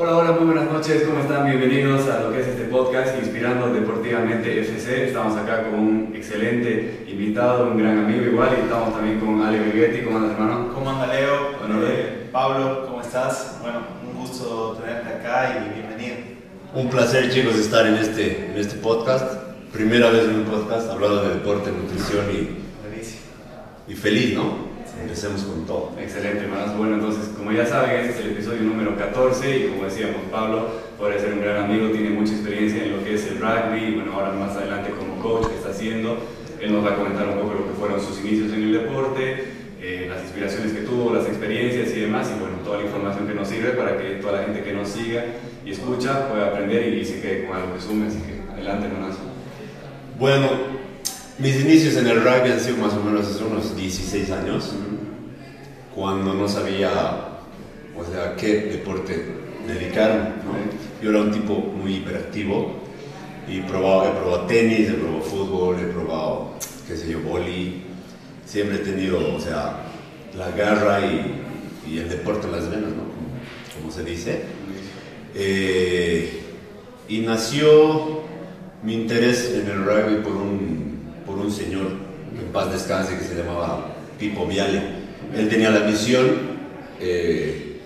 Hola, hola, muy buenas noches, ¿cómo están? Bienvenidos a lo que es este podcast Inspirando Deportivamente FC. Estamos acá con un excelente invitado, un gran amigo igual, y estamos también con Ale Vigetti. ¿Cómo andas, hermano? ¿Cómo anda, Leo? Bueno, Eh, Pablo, ¿cómo estás? Bueno, un gusto tenerte acá y bienvenido. Un placer chicos estar en este, en este podcast. Primera vez en un podcast hablando de deporte, nutrición y, Buenísimo. y feliz, ¿no? Empecemos con todo. Excelente, hermanos. Bueno, entonces, como ya saben, este es el episodio número 14 y como decíamos, Pablo puede ser un gran amigo, tiene mucha experiencia en lo que es el rugby y bueno, ahora más adelante como coach que está haciendo, él nos va a comentar un poco lo que fueron sus inicios en el deporte, eh, las inspiraciones que tuvo, las experiencias y demás y bueno, toda la información que nos sirve para que toda la gente que nos siga y escucha pueda aprender y se quede con algo que sume, así que adelante, hermanos. Bueno, mis inicios en el rugby han sido más o menos hace unos 16 años, cuando no sabía, o sea, qué deporte dedicarme. ¿no? Yo era un tipo muy hiperactivo y probaba, he probado tenis, he probado fútbol, he probado, qué sé yo, boli. Siempre he tenido, o sea, la garra y, el deporte en las venas, ¿no? Como, se dice. Eh, y nació mi interés en el rugby por un, por un señor, en paz descanse, que se llamaba Pipo Viale. Él tenía la misión eh,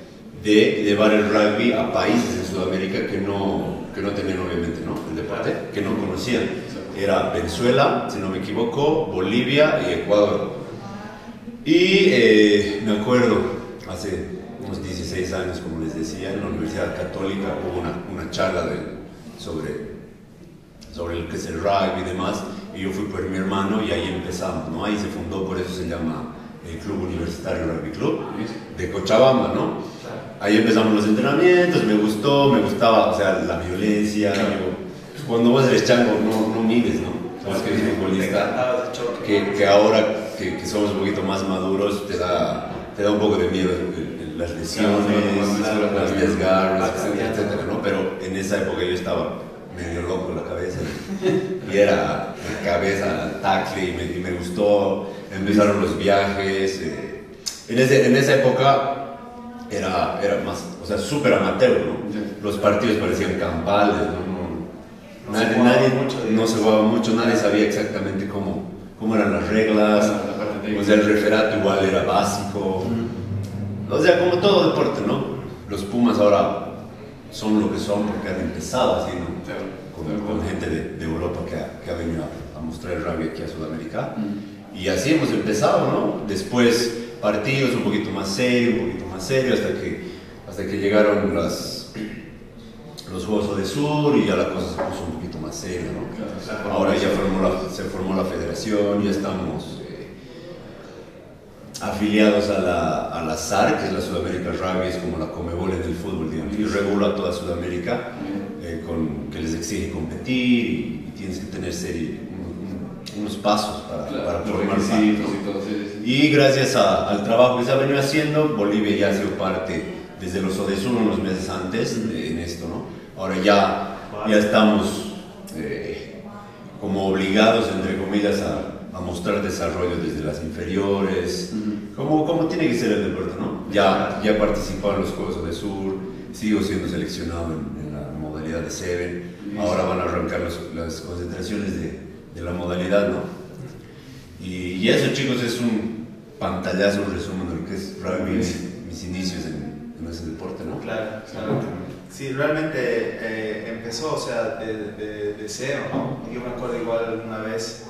de llevar el rugby a países en Sudamérica que no, que no tenían obviamente ¿no? el deporte, que no conocían. Era Venezuela, si no me equivoco, Bolivia y Ecuador. Y eh, me acuerdo, hace unos 16 años, como les decía, en la Universidad Católica hubo una, una charla de, sobre sobre el que es el rugby y demás, y yo fui por mi hermano y ahí empezamos, ¿no? Ahí se fundó, por eso se llama el Club Universitario Rugby Club de Cochabamba, ¿no? Ahí empezamos los entrenamientos, me gustó, me gustaba, o sea, la violencia, pues, cuando vos eres chango no, no mides, ¿no? Sabes que eres futbolista, que, que ahora que, que somos un poquito más maduros te da, te da un poco de miedo las lesiones, Claro, las Ah, etcétera, ¿no? Pero en esa época yo estaba medio loco en la cabeza y era cabeza, tackle y me, y me gustó, empezaron los viajes. eh. En, ese, en esa época era, era más, o sea, súper amateur, ¿no? Sí. Los partidos parecían campales, ¿no? No- No se nadie, jugaba nadie- mucho, no se jugaba mucho, nadie sabía exactamente cómo, cómo eran las reglas, La o sea, el referato igual era básico. O sea, como todo deporte, ¿no? Los Pumas ahora son lo que son porque han empezado así, ¿no? Claro, Con, claro. con gente de, de Europa que ha, que ha venido a, a mostrar el rugby aquí a Sudamérica. Mm. Y así hemos empezado, ¿no? Después partidos un poquito más serio, un poquito más serio, hasta que, hasta que llegaron las, los Juegos de Sur y ya la cosa se puso un poquito más seria, ¿no? Ahora ya formó la- se formó la federación, ya estamos eh, afiliados a la, a la SAR, que es la Sudamérica Rugby, es como la Comebol en el fútbol, digamos, y regula toda Sudamérica, eh, con, que les exige competir y, y tienes que tener serie, un- un- unos pasos para, Claro, para formar parte, requisitos ¿no? y todo, sí, sí, sí. Y gracias a- al trabajo que se ha venido haciendo, Bolivia ya ha sido parte desde los ODESUR unos meses antes de, en esto, ¿no? Ahora ya, ya estamos eh, como obligados, entre comillas, a, a mostrar desarrollo desde las inferiores, como, como tiene que ser el deporte, ¿no? Ya, ya participado en los Juegos ODESUR, sigo siendo seleccionado en, en la modalidad de Seven, ahora van a arrancar los- las concentraciones de, de la modalidad, ¿no? Y, y eso, chicos, es un pantallazo, resumen de lo que es rugby, mis, mis inicios en, en ese deporte, ¿no? Claro, claro. Sí, realmente eh, empezó, o sea, de, de- de cero, ¿no? Yo me acuerdo igual alguna vez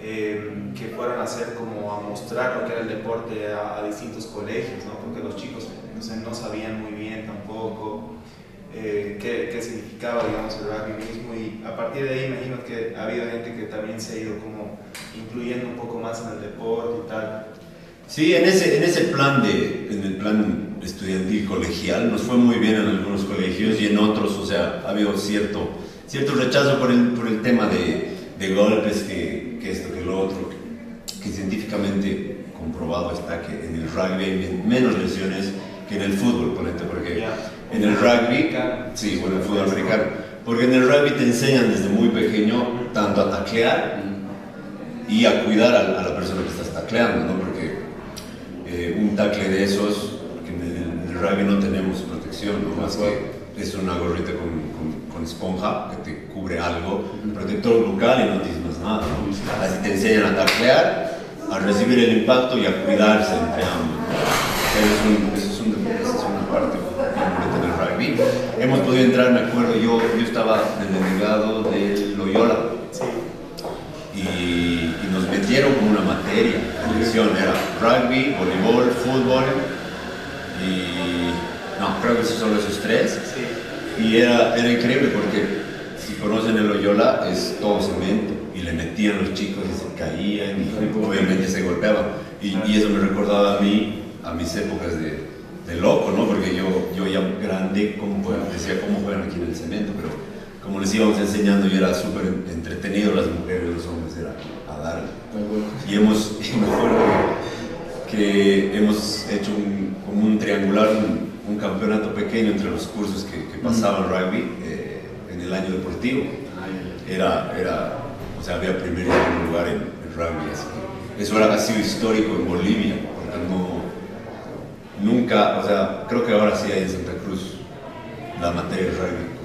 eh, que fueron a hacer como a mostrar lo que era el deporte a, a distintos colegios, ¿no? Porque los chicos no, sé, no sabían muy bien tampoco eh, qué, qué significaba, digamos, el rugby mismo y a partir de ahí imagino que ha habido gente que también se ha ido como incluyendo un poco más en el deporte y tal. Sí, en ese, en ese plan de, en el plan estudiantil colegial, nos fue muy bien en algunos colegios y en otros, o sea, ha habido cierto, cierto rechazo por el, por el tema de, de golpes, que, que esto, que lo otro, que, que científicamente comprobado está que en el rugby hay men- menos lesiones que en el fútbol, ponete, porque Ya. en el rugby, sí, bueno, el fútbol americano, porque en el rugby te enseñan desde muy pequeño tanto a taclear y a cuidar a, a la persona que estás tacleando, ¿no? Eh, un tackle de esos, porque en el, el rugby no tenemos protección ¿no? Más que es una gorrita con, con, esponja que te cubre algo, protector bucal y no tienes más nada, ¿no? Así te enseñan a taclear, a recibir el impacto y a cuidarse entre ambos. Eso es, es, una parte del rugby. Hemos podido entrar, me acuerdo, yo, yo estaba en el delegado de Loyola. Y, nos metieron como una materia. La lección era rugby, voleibol, fútbol y no, creo que son esos tres. Y era, era increíble porque si conocen el Loyola es todo cemento y le metían los chicos y se caían y obviamente se golpeaban. Y, y, eso me recordaba a mí, a mis épocas de, de loco, ¿no? Porque yo, yo ya grande, como decía cómo juegan aquí en el cemento, pero como les íbamos enseñando, yo era súper entretenido, las mujeres, los hombres, era a dar. Y hemos, me acuerdo que, hemos hecho un, como un triangular, un, campeonato pequeño entre los cursos que, que pasaban rugby eh, en el año deportivo. Era, era, o sea, había primer y segundo lugar en, rugby, así que eso era, ha sido histórico en Bolivia, porque no, nunca, o sea, creo que ahora sí hay en Santa Cruz la materia de rugby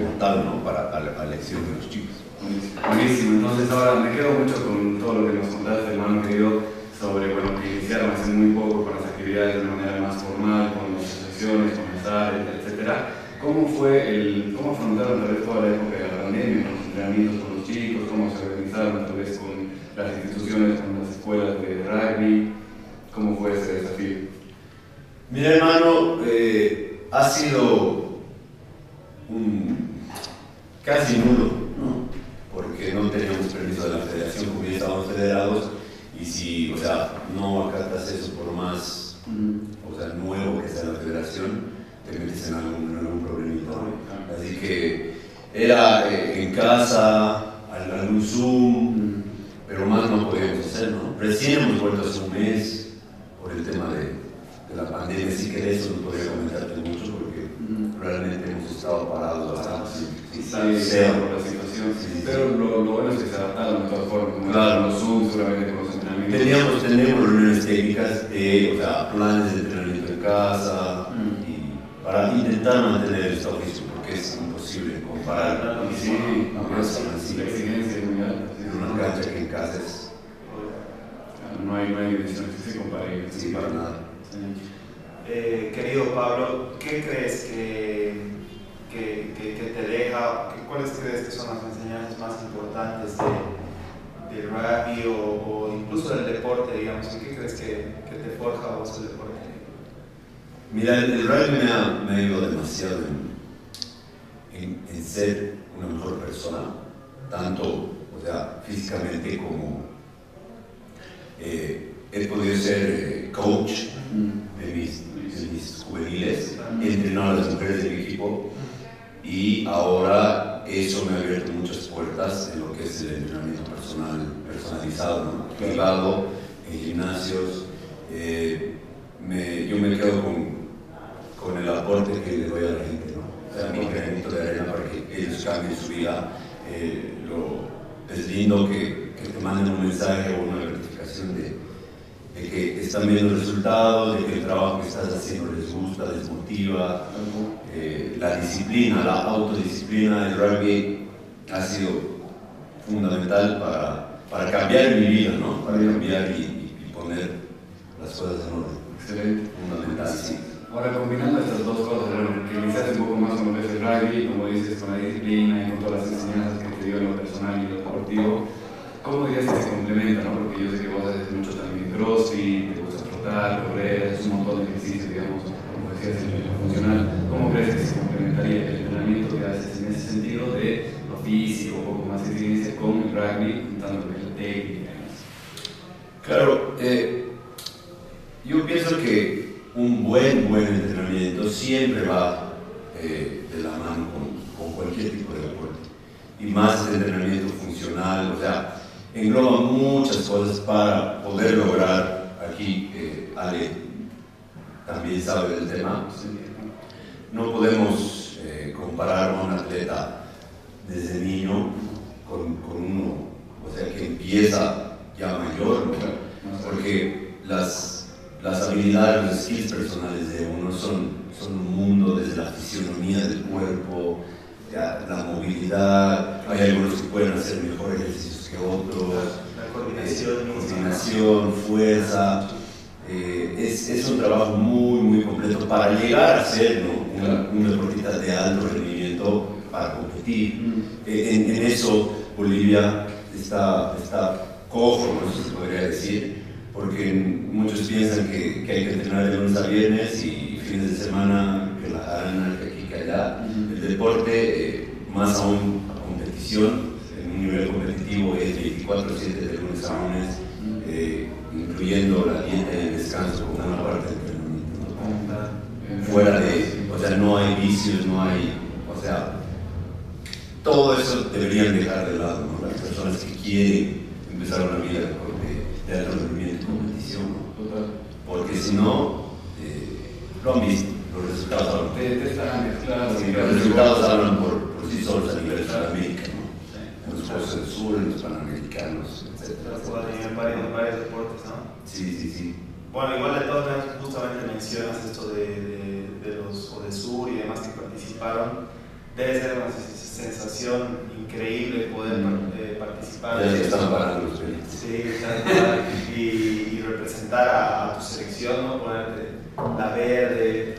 como sí, como, tal, ¿no? Para la elección de los chicos. Buenísimo, entonces ahora me quedo mucho con todo lo que nos contaste, hermano querido, sobre bueno, que iniciaron hace muy poco con las actividades de manera más formal, con las asociaciones, con las etc. ¿Cómo fue el, cómo afrontaron tal vez toda la época de la pandemia, con los entrenamientos con los chicos, cómo se organizaron tal vez con las instituciones, con las escuelas de rugby? ¿Cómo fue ese desafío? Mira hermano, eh, ha sido un casi nulo, ¿no? porque no teníamos permiso de la federación, como ya estábamos federados, y si, o sea, no acatas eso por más, o sea, nuevo que sea la federación, te metes en algún, algún problemita. Así que era eh, en casa, algún Zoom, pero más no podíamos hacer, ¿no? Recién hemos vuelto hace un mes por el tema de de la pandemia, sí que de eso no podría comentarte mucho porque realmente hemos estado parados sí, por la situación. Pero lo, lo, bueno es que se adaptaron de todas formas, como claro. los Zoom, seguramente con los entrenamientos. Teníamos, teníamos reuniones técnicas, de, o sea, planes de entrenamiento en casa, y para intentar mantener el estado físico, porque es imposible comparar. Claro, sí, no, no, sí, la exigencia es muy alta. En una cancha que en casa es. No hay, no hay dimensiones que se comparen. Sí, para nada. Eh, querido Pablo, ¿qué crees que, que, que, te deja, cuáles crees que son las enseñanzas más importantes de, del rugby o, incluso del deporte, digamos? ¿Qué crees que, te forja a vos el deporte? Mira, el, rugby me ha, me ha ayudado demasiado en, en, ser una mejor persona, tanto o sea, físicamente como eh, he podido ser eh, coach mis, mis juveniles, he entrenado a las mujeres de mi equipo y ahora eso me ha abierto muchas puertas en lo que es el entrenamiento personal, personalizado, ¿no? privado, en gimnasios. Eh, me, yo me quedo con, con, el aporte que le doy a la gente, ¿no? o sea, mi granito de arena para que ellos cambien su vida. Eh, lo, es lindo que, que te manden un mensaje o una gratificación de de que están viendo resultados, de que el trabajo que estás haciendo les gusta, les motiva. Eh, la disciplina, la autodisciplina del rugby ha sido fundamental para, para cambiar mi vida, ¿no? para cambiar y, poner las cosas en orden. Excelente. Fundamental, sí. Ahora, combinando estas dos cosas, que iniciaste un poco más con lo que es el rugby, como dices, con la disciplina y con todas las enseñanzas que te dio en lo personal y lo deportivo, ¿cómo dirías que se complementa? ¿no? Porque yo sé que vos haces mucho también crossfit, te gusta trotar, correr, es un montón de ejercicios, digamos, como decías, en lo funcional. ¿Cómo crees que se complementaría el entrenamiento que haces en ese sentido de lo físico, un poco más de ciencia, con el rugby, tanto que la técnica? Claro, eh, yo pienso que un buen, buen entrenamiento siempre va eh, de la mano con, con cualquier tipo de deporte. Y más el entrenamiento funcional, o sea, engloba muchas cosas para poder lograr, aquí eh, Ale también sabe del tema, no podemos eh, comparar a un atleta desde niño con, con, uno, o sea, que empieza ya mayor, porque las, las habilidades, los skills personales de uno son, son un mundo desde la fisionomía del cuerpo, la movilidad, hay algunos que pueden hacer mejores ejercicios que otros, la coordinación, eh, coordinación fuerza. Eh, es, es, un trabajo muy, muy completo para llegar a ser ¿no? un, deportista de alto rendimiento para competir. Mm. Eh, en, en, eso Bolivia está, está cojo, eso se podría decir, porque muchos piensan que, que hay que entrenar de lunes a viernes y fines de semana que la gana, que aquí, que allá. El deporte, eh, más aún a competición, competitivo es 24-7 de lunes a lunes, eh, incluyendo la dieta y el descanso como una parte del entrenamiento. Fuera de, o sea, no hay vicios, no hay, o sea, todo eso deberían dejar de lado, ¿no? Las personas que quieren empezar una vida de, de alto rendimiento competición, Porque si no, eh, lo han visto, los resultados hablan. Sí, los resultados hablan por, por sí solos a nivel de Sudamérica, ¿no? En los Juegos del Sur, en los Panamericanos, etc. En varios, varios deportes, ¿no? Sí, sí, sí. Bueno, igual de todas maneras, justamente mencionas esto de, de, de los Sur y demás que participaron. Debe ser una sensación increíble poder mm. eh, participar. Ya están parando los Sí, y, y representar a, tu selección, ¿no? ponerte la verde,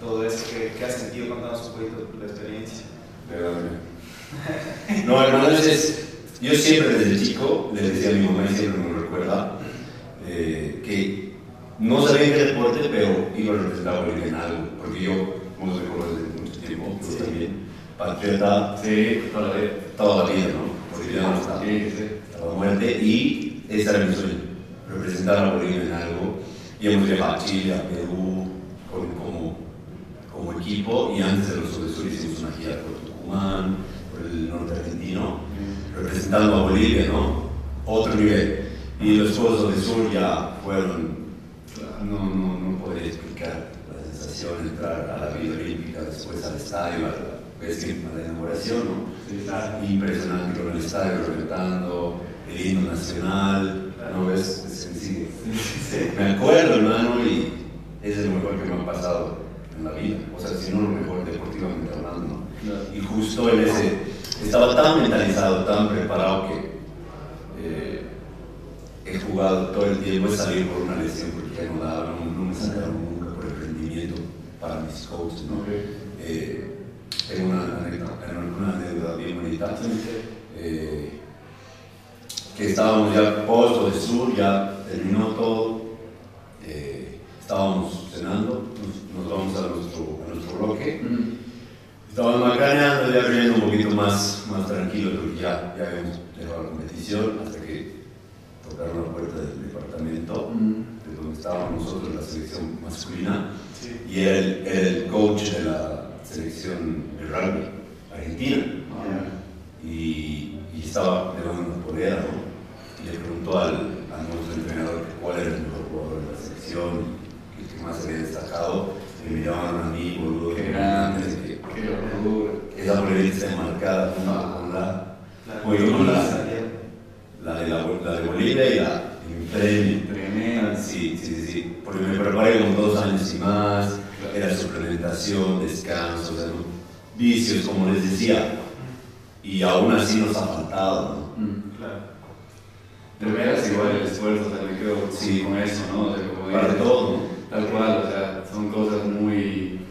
todo eso. ¿Qué, qué has sentido? Contanos un poquito la experiencia. No, hermano, es, yo siempre desde chico le decía a mi mamá y siempre me recuerda eh, que no sabía qué deporte, pero iba a representar a Bolivia en algo, porque yo, como se conoce desde mucho tiempo, yo también patriota sí, toda la vida, toda la vida ¿no? Boliviano hasta, sí, sí. hasta la muerte y ese era mi sueño, representar a Bolivia en algo. Y hemos viajado a Chile, a Perú, como, como equipo y antes de los Sur hicimos una gira por Tucumán, por el norte argentino, representando a Bolivia, ¿no? Otro nivel. Y los Juegos del Sur ya fueron, no, no, no podría explicar la sensación de entrar a la vida olímpica, después al estadio, es que la inauguración, ¿no? Impresionante con el estadio reventando, el himno nacional, ¿no ves? Sí, Me acuerdo, hermano, y es lo mejor que me ha pasado en la vida. O sea, si no lo mejor deportivamente hablando. Y justo en ese, estaba tan mentalizado, tan preparado que eh, he jugado todo el tiempo, he salido por una lesión porque no no, no me sacaron nunca por el rendimiento para mis coaches, ¿no? Eh, tengo una una anécdota bien bonita, eh, que estábamos ya posto de sur, ya terminó todo, eh, estábamos cenando, nos, vamos a nuestro, a nuestro bloque, estábamos macaneando, ya viendo un poquito más, más tranquilo, porque ya, ya habíamos dejado la competición hasta que tocaron la puerta del departamento, de donde estábamos nosotros, la selección masculina, y era el, el coach de la selección de rugby argentina. Y, y, estaba levantando una polera, ¿no? Y le preguntó al, al nuestro entrenador cuál era el mejor jugador de la selección, el que más se había destacado. Y me miraban a mí, boludo, qué grande, qué, qué Esa polera está enmarcada con la, con la, la, de la, la de Bolivia y la. Tremenda. Sí, sí, sí, porque me preparé como dos años y más era suplementación, descanso, vicios, como les decía. Y aún así nos ha faltado. ¿no? Mm, claro. De igual el esfuerzo, también creo, sí. con eso, ¿no? Para todo, Tal cual, o sea, son cosas muy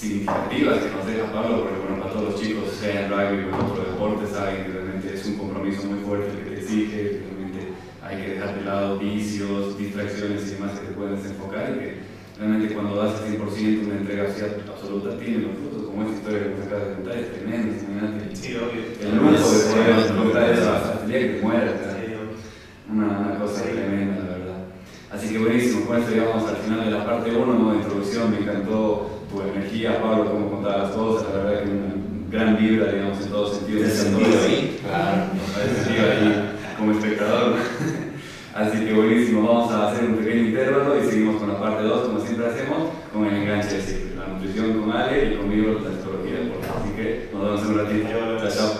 significativas que nos deja Pablo, porque bueno, para todos los chicos, sea en rugby o en otro deporte, saben que realmente es un compromiso muy fuerte que te exige, realmente hay que dejar de lado vicios, distracciones y demás que te pueden desenfocar y que realmente cuando das el 100% una entrega absoluta tiene los frutos, como esta historia que nos acabas de contar, es tremendo, es Sí, obvio. El lujo de poder contar eso hasta el día que muera, una, una, cosa tremenda, la verdad. Así que buenísimo, con esto llegamos al final de la parte 1 ¿no? de introducción, me encantó tu energía, Pablo, cómo contabas las cosas, la verdad que una gran vibra, digamos, en todos sentidos. ¿Te sentido ahí? Claro, ahí como espectador. Así que buenísimo, vamos a hacer un pequeño intervalo y seguimos con la parte 2, como siempre hacemos, con el enganche de ciclo, la nutrición con Ale y conmigo la astrología. Así que nos vemos en un ratito. Chao, chao.